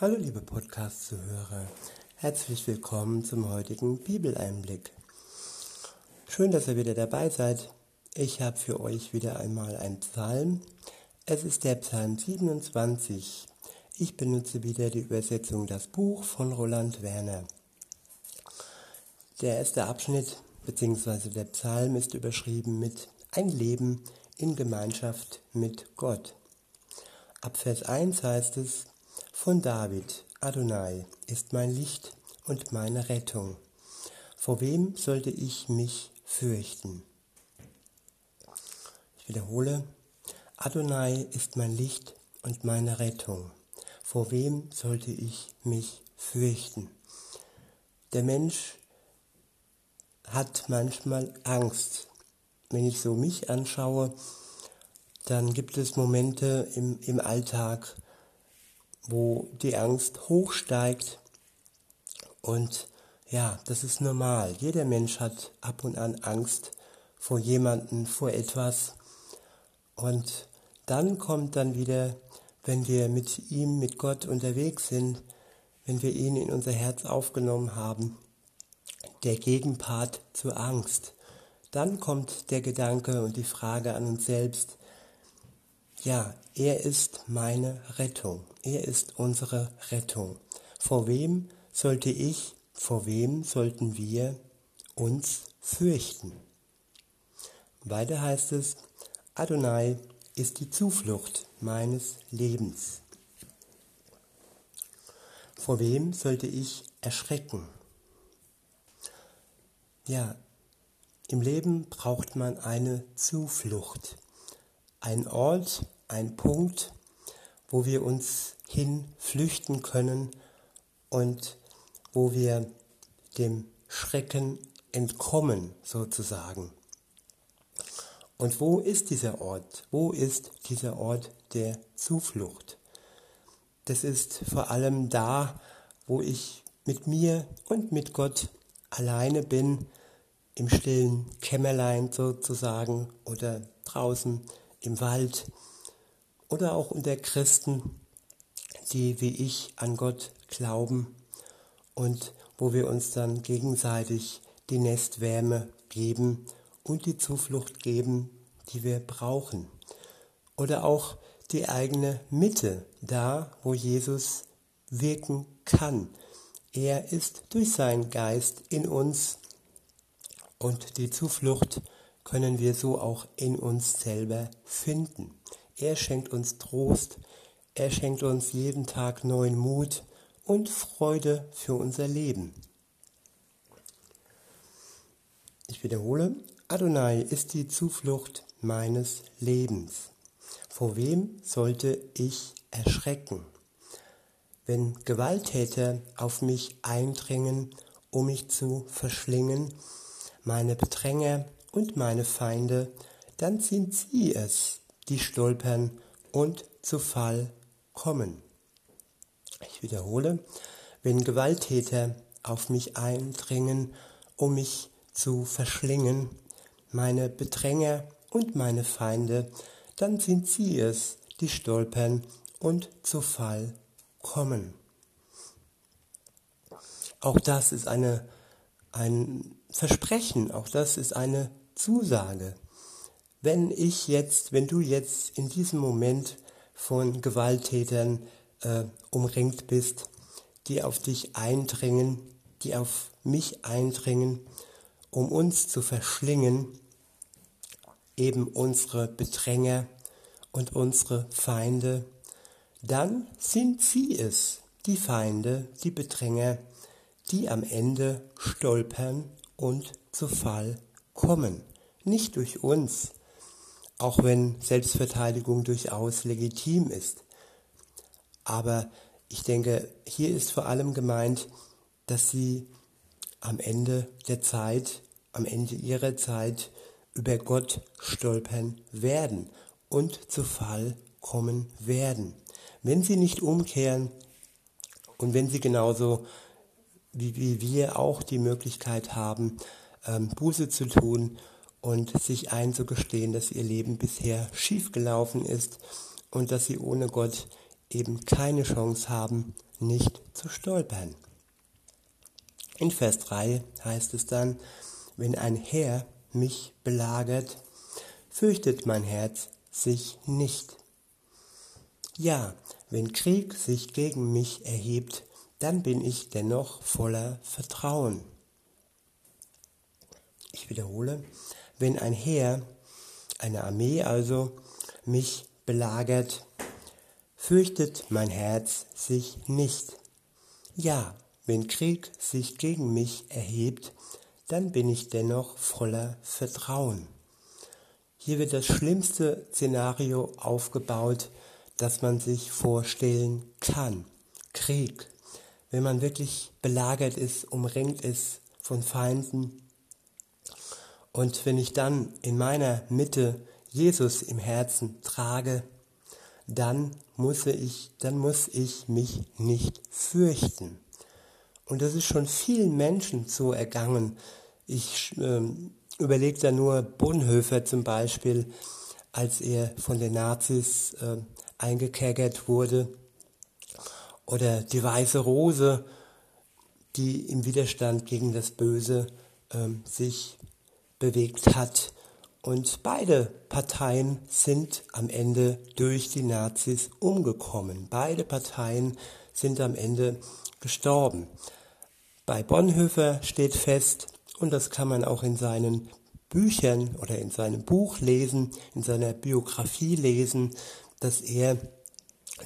Hallo liebe Podcast-Zuhörer, herzlich willkommen zum heutigen Bibeleinblick. Schön, dass ihr wieder dabei seid. Ich habe für euch wieder einmal einen Psalm. Es ist der Psalm 27. Ich benutze wieder die Übersetzung Das Buch von Roland Werner. Der erste Abschnitt bzw. der Psalm ist überschrieben mit Ein Leben in Gemeinschaft mit Gott. Ab Vers 1 heißt es, von David, Adonai ist mein Licht und meine Rettung. Vor wem sollte ich mich fürchten? Ich wiederhole, Adonai ist mein Licht und meine Rettung. Vor wem sollte ich mich fürchten? Der Mensch hat manchmal Angst. Wenn ich so mich anschaue, dann gibt es Momente im, im Alltag, wo die Angst hochsteigt. Und ja, das ist normal. Jeder Mensch hat ab und an Angst vor jemanden, vor etwas. Und dann kommt dann wieder, wenn wir mit ihm, mit Gott unterwegs sind, wenn wir ihn in unser Herz aufgenommen haben, der Gegenpart zur Angst. Dann kommt der Gedanke und die Frage an uns selbst, ja, er ist meine Rettung. Er ist unsere Rettung. Vor wem sollte ich, vor wem sollten wir uns fürchten? Weiter heißt es, Adonai ist die Zuflucht meines Lebens. Vor wem sollte ich erschrecken? Ja, im Leben braucht man eine Zuflucht, ein Ort, ein Punkt, wo wir uns hin flüchten können und wo wir dem Schrecken entkommen sozusagen. Und wo ist dieser Ort? Wo ist dieser Ort der Zuflucht? Das ist vor allem da, wo ich mit mir und mit Gott alleine bin, im stillen Kämmerlein sozusagen oder draußen im Wald oder auch unter Christen, die wie ich an Gott glauben und wo wir uns dann gegenseitig die Nestwärme geben und die Zuflucht geben, die wir brauchen. Oder auch die eigene Mitte, da wo Jesus wirken kann. Er ist durch seinen Geist in uns und die Zuflucht können wir so auch in uns selber finden. Er schenkt uns Trost, er schenkt uns jeden Tag neuen Mut und Freude für unser Leben. Ich wiederhole, Adonai ist die Zuflucht meines Lebens. Vor wem sollte ich erschrecken? Wenn Gewalttäter auf mich eindringen, um mich zu verschlingen, meine Bedränger und meine Feinde, dann sind sie es, die stolpern und zu Fall kommen. Ich wiederhole, wenn Gewalttäter auf mich eindringen, um mich zu verschlingen, meine Bedränger und meine Feinde, dann sind sie es, die stolpern und zu Fall kommen. Auch das ist eine, ein Versprechen, auch das ist eine Zusage wenn ich jetzt, wenn du jetzt in diesem Moment von Gewalttätern äh, umringt bist, die auf dich eindringen, die auf mich eindringen, um uns zu verschlingen, eben unsere Bedränger und unsere Feinde, dann sind sie es, die Feinde, die Bedränger, die am Ende stolpern und zu Fall kommen. Nicht durch uns, auch wenn Selbstverteidigung durchaus legitim ist. Aber ich denke, hier ist vor allem gemeint, dass sie am Ende der Zeit, am Ende ihrer Zeit über Gott stolpern werden und zu Fall kommen werden. Wenn sie nicht umkehren und wenn sie genauso wie, wir auch die Möglichkeit haben, ähm, Buße zu tun und sich einzugestehen, dass ihr Leben bisher schief gelaufen ist und dass sie ohne Gott eben keine Chance haben, nicht zu stolpern. In Vers 3 heißt es dann, wenn ein Herr mich belagert, fürchtet mein Herz sich nicht. Ja, wenn Krieg sich gegen mich erhebt, dann bin ich dennoch voller Vertrauen. Ich wiederhole, wenn ein Heer, eine Armee also, mich belagert, fürchtet mein Herz sich nicht. Ja, wenn Krieg sich gegen mich erhebt, dann bin ich dennoch voller Vertrauen. Hier wird das schlimmste Szenario aufgebaut, das man sich vorstellen kann. Krieg. Wenn man wirklich belagert ist, umringt ist von Feinden. Und wenn ich dann in meiner Mitte Jesus im Herzen trage, dann muss ich, dann muss ich mich nicht fürchten. Und das ist schon vielen Menschen so ergangen. Ich ähm, überlege da nur Bonhoeffer zum Beispiel, als er von den Nazis äh, eingekerkert wurde. Oder die Weiße Rose, die im Widerstand gegen das Böse ähm, sich bewegt hat. Und beide Parteien sind am Ende durch die Nazis umgekommen. Beide Parteien sind am Ende gestorben. Bei Bonhoeffer steht fest, und das kann man auch in seinen Büchern oder in seinem Buch lesen, in seiner Biografie lesen, dass er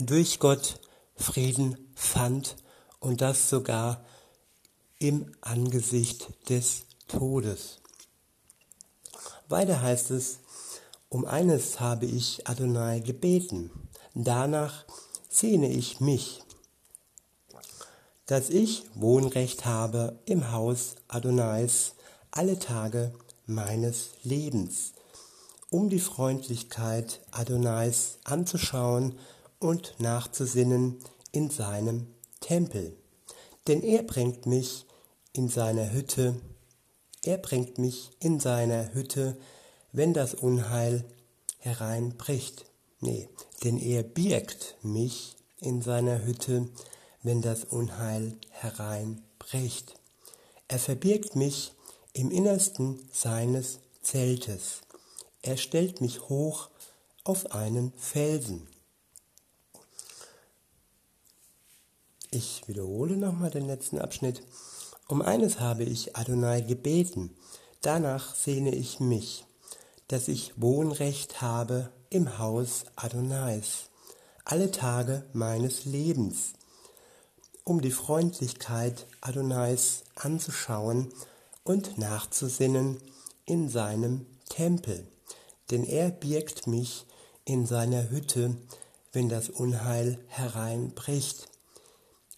durch Gott Frieden fand und das sogar im Angesicht des Todes. Weiter heißt es, um eines habe ich Adonai gebeten, danach sehne ich mich, dass ich Wohnrecht habe im Haus Adonais alle Tage meines Lebens, um die Freundlichkeit Adonais anzuschauen und nachzusinnen in seinem Tempel. Denn er bringt mich in seiner Hütte, er bringt mich in seiner Hütte, wenn das Unheil hereinbricht. Nee, denn er birgt mich in seiner Hütte, wenn das Unheil hereinbricht. Er verbirgt mich im Innersten seines Zeltes. Er stellt mich hoch auf einen Felsen. Ich wiederhole nochmal den letzten Abschnitt. Um eines habe ich Adonai gebeten, danach sehne ich mich, dass ich Wohnrecht habe im Haus Adonais, alle Tage meines Lebens um die Freundlichkeit Adonais anzuschauen und nachzusinnen in seinem Tempel, denn er birgt mich in seiner Hütte, wenn das Unheil hereinbricht.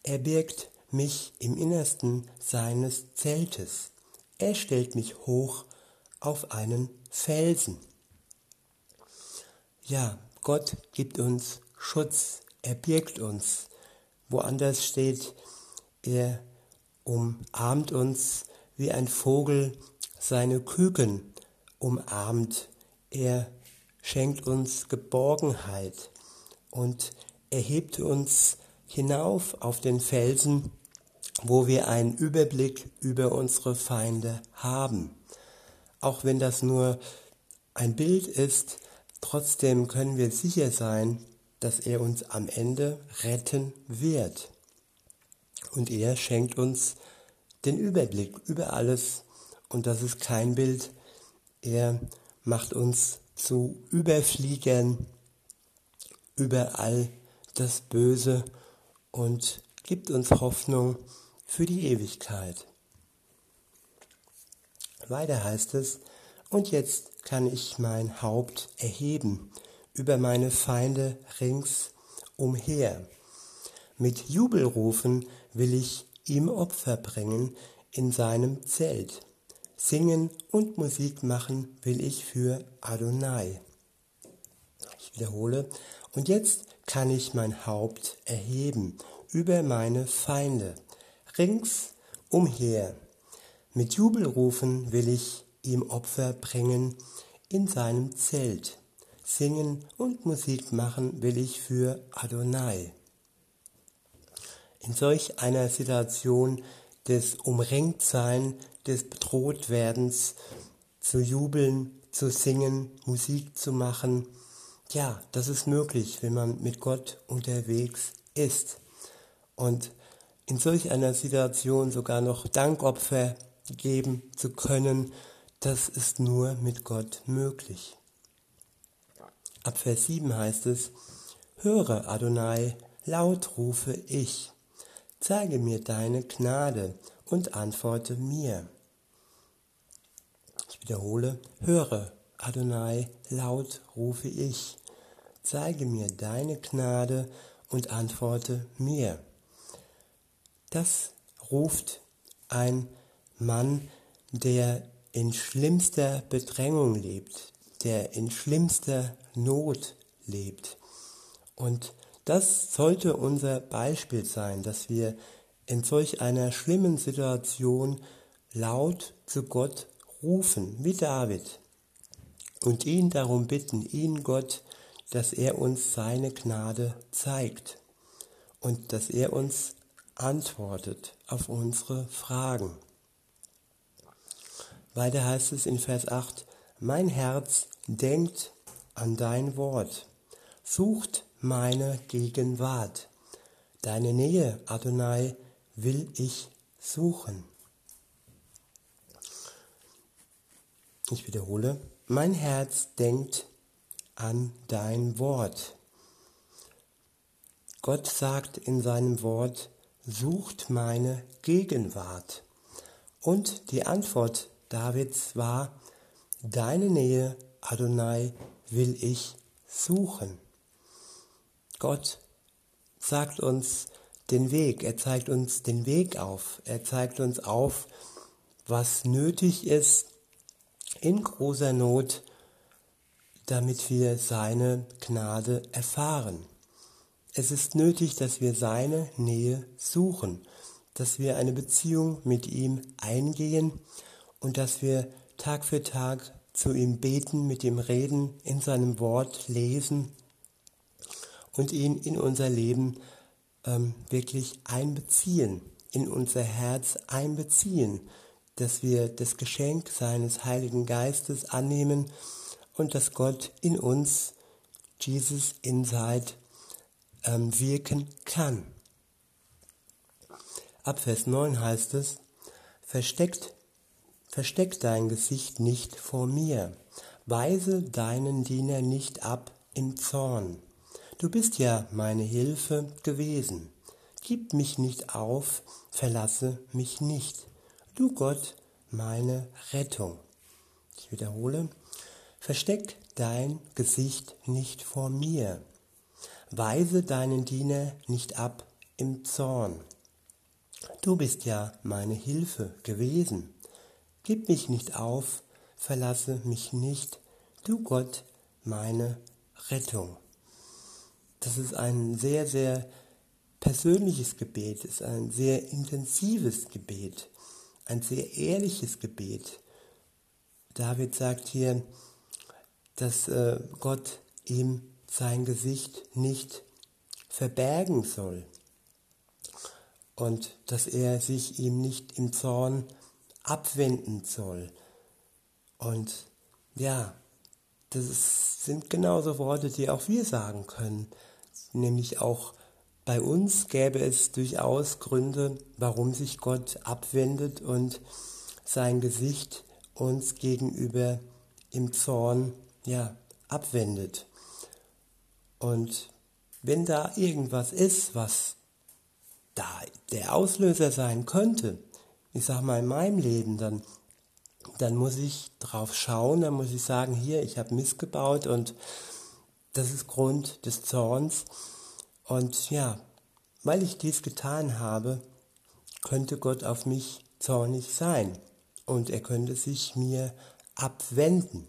Er birgt mich im Innersten seines Zeltes. Er stellt mich hoch auf einen Felsen. Ja, Gott gibt uns Schutz, er birgt uns Woanders steht, er umarmt uns wie ein Vogel seine Küken umarmt. Er schenkt uns Geborgenheit und erhebt uns hinauf auf den Felsen, wo wir einen Überblick über unsere Feinde haben. Auch wenn das nur ein Bild ist, trotzdem können wir sicher sein, dass er uns am Ende retten wird. Und er schenkt uns den Überblick über alles. Und das ist kein Bild. Er macht uns zu Überfliegern über all das Böse und gibt uns Hoffnung für die Ewigkeit. Weiter heißt es, und jetzt kann ich mein Haupt erheben über meine Feinde rings umher. Mit Jubelrufen will ich ihm Opfer bringen in seinem Zelt. Singen und Musik machen will ich für Adonai. Ich wiederhole, und jetzt kann ich mein Haupt erheben über meine Feinde, rings umher. Mit Jubelrufen will ich ihm Opfer bringen in seinem Zelt. Singen und Musik machen will ich für Adonai. in solch einer Situation des Umringtsein, des Bedrohtwerdens, zu jubeln, zu singen, Musik zu machen. Ja, das ist möglich, wenn man mit Gott unterwegs ist. Und in solch einer Situation sogar noch Dankopfer geben zu können, das ist nur mit Gott möglich. Ab Vers 7 heißt es, Höre, Adonai, laut rufe ich, zeige mir deine Gnade und antworte mir. Ich wiederhole, höre, Adonai, laut rufe ich, zeige mir deine Gnade und antworte mir. Das ruft ein Mann, der in schlimmster Bedrängung lebt, der in schlimmster Not lebt. Und das sollte unser Beispiel sein, dass wir in solch einer schlimmen Situation laut zu Gott rufen, wie David, und ihn darum bitten, ihn Gott, dass er uns seine Gnade zeigt und dass er uns antwortet auf unsere Fragen. Weiter heißt es in Vers 8, mein Herz denkt an dein Wort, sucht meine Gegenwart. Deine Nähe, Adonai, will ich suchen. Ich wiederhole, mein Herz denkt an dein Wort. Gott sagt in seinem Wort, sucht meine Gegenwart. Und die Antwort Davids war, deine Nähe, Adonai, will ich suchen. Gott sagt uns den Weg, er zeigt uns den Weg auf, er zeigt uns auf, was nötig ist in großer Not, damit wir seine Gnade erfahren. Es ist nötig, dass wir seine Nähe suchen, dass wir eine Beziehung mit ihm eingehen und dass wir Tag für Tag zu ihm beten, mit ihm reden, in seinem Wort lesen und ihn in unser Leben ähm, wirklich einbeziehen, in unser Herz einbeziehen, dass wir das Geschenk seines Heiligen Geistes annehmen und dass Gott in uns, Jesus Inside, ähm, wirken kann. Ab Vers 9 heißt es, versteckt, versteck dein Gesicht nicht vor mir, weise deinen Diener nicht ab im Zorn. Du bist ja meine Hilfe gewesen. Gib mich nicht auf, verlasse mich nicht. Du Gott, meine Rettung. Ich wiederhole, versteck dein Gesicht nicht vor mir. Weise deinen Diener nicht ab im Zorn. Du bist ja meine Hilfe gewesen. Gib mich nicht auf, verlasse mich nicht. Du Gott, meine Rettung. Das ist ein sehr, sehr persönliches Gebet, ist ein sehr intensives Gebet, ein sehr ehrliches Gebet. David sagt hier, dass äh, Gott ihm sein Gesicht nicht verbergen soll und dass er sich ihm nicht im Zorn abwenden soll. Und ja, das sind genauso Worte, die auch wir sagen können nämlich auch bei uns gäbe es durchaus Gründe, warum sich Gott abwendet und sein Gesicht uns gegenüber im Zorn ja, abwendet. Und wenn da irgendwas ist, was da der Auslöser sein könnte, ich sag mal in meinem Leben, dann, dann muss ich drauf schauen, dann muss ich sagen, hier, ich habe missgebaut und das ist Grund des Zorns. Und ja, weil ich dies getan habe, könnte Gott auf mich zornig sein und er könnte sich mir abwenden.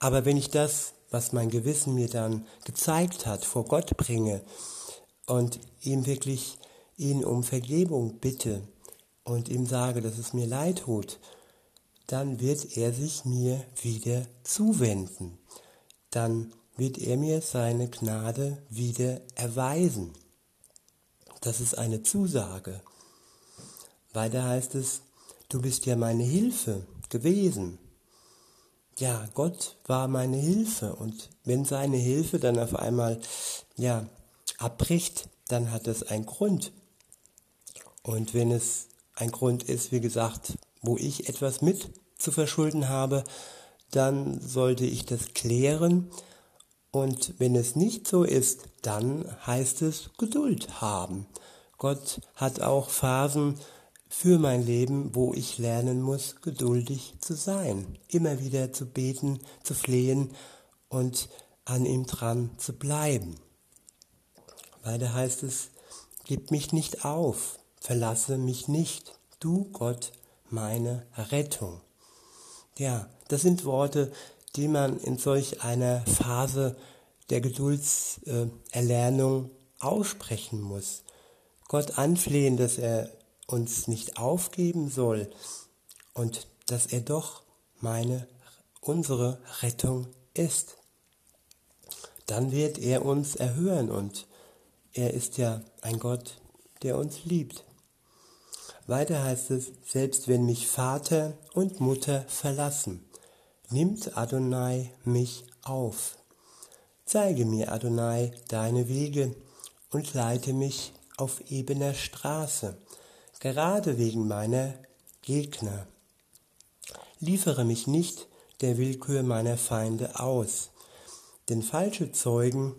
Aber wenn ich das, was mein Gewissen mir dann gezeigt hat, vor Gott bringe und ihm wirklich ihn um Vergebung bitte und ihm sage, dass es mir leid tut, dann wird er sich mir wieder zuwenden dann wird er mir seine Gnade wieder erweisen. Das ist eine Zusage. Weiter heißt es, du bist ja meine Hilfe gewesen. Ja, Gott war meine Hilfe und wenn seine Hilfe dann auf einmal ja abbricht, dann hat es einen Grund. Und wenn es ein Grund ist, wie gesagt, wo ich etwas mit zu verschulden habe, dann sollte ich das klären. Und wenn es nicht so ist, dann heißt es Geduld haben. Gott hat auch Phasen für mein Leben, wo ich lernen muss, geduldig zu sein, immer wieder zu beten, zu flehen und an ihm dran zu bleiben. Weiter heißt es, gib mich nicht auf, verlasse mich nicht, du Gott, meine Rettung. Ja, das sind Worte, die man in solch einer Phase der Geduldserlernung aussprechen muss. Gott anflehen, dass er uns nicht aufgeben soll und dass er doch meine, unsere Rettung ist. Dann wird er uns erhören und er ist ja ein Gott, der uns liebt. Weiter heißt es, selbst wenn mich Vater und Mutter verlassen, nimmt Adonai mich auf. Zeige mir, Adonai, deine Wege und leite mich auf ebener Straße, gerade wegen meiner Gegner. Liefere mich nicht der Willkür meiner Feinde aus, denn falsche Zeugen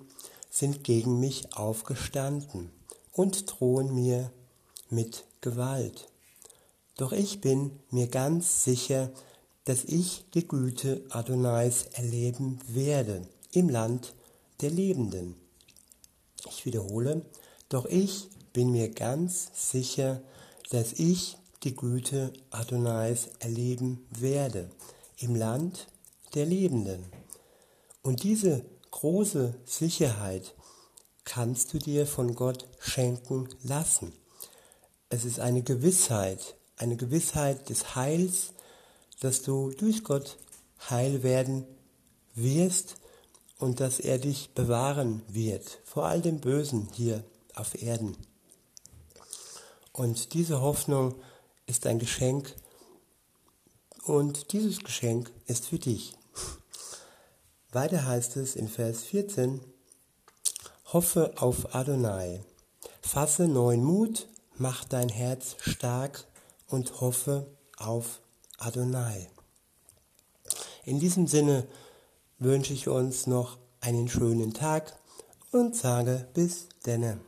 sind gegen mich aufgestanden und drohen mir mit Gewalt. Doch ich bin mir ganz sicher, dass ich die Güte Adonais erleben werde im Land der Lebenden. Ich wiederhole, doch ich bin mir ganz sicher, dass ich die Güte Adonais erleben werde im Land der Lebenden. Und diese große Sicherheit kannst du dir von Gott schenken lassen. Es ist eine Gewissheit, eine Gewissheit des Heils, dass du durch Gott heil werden wirst und dass er dich bewahren wird vor all dem Bösen hier auf Erden. Und diese Hoffnung ist ein Geschenk und dieses Geschenk ist für dich. Weiter heißt es in Vers 14, Hoffe auf Adonai, fasse neuen Mut mach dein Herz stark und hoffe auf Adonai. In diesem Sinne wünsche ich uns noch einen schönen Tag und sage bis denne.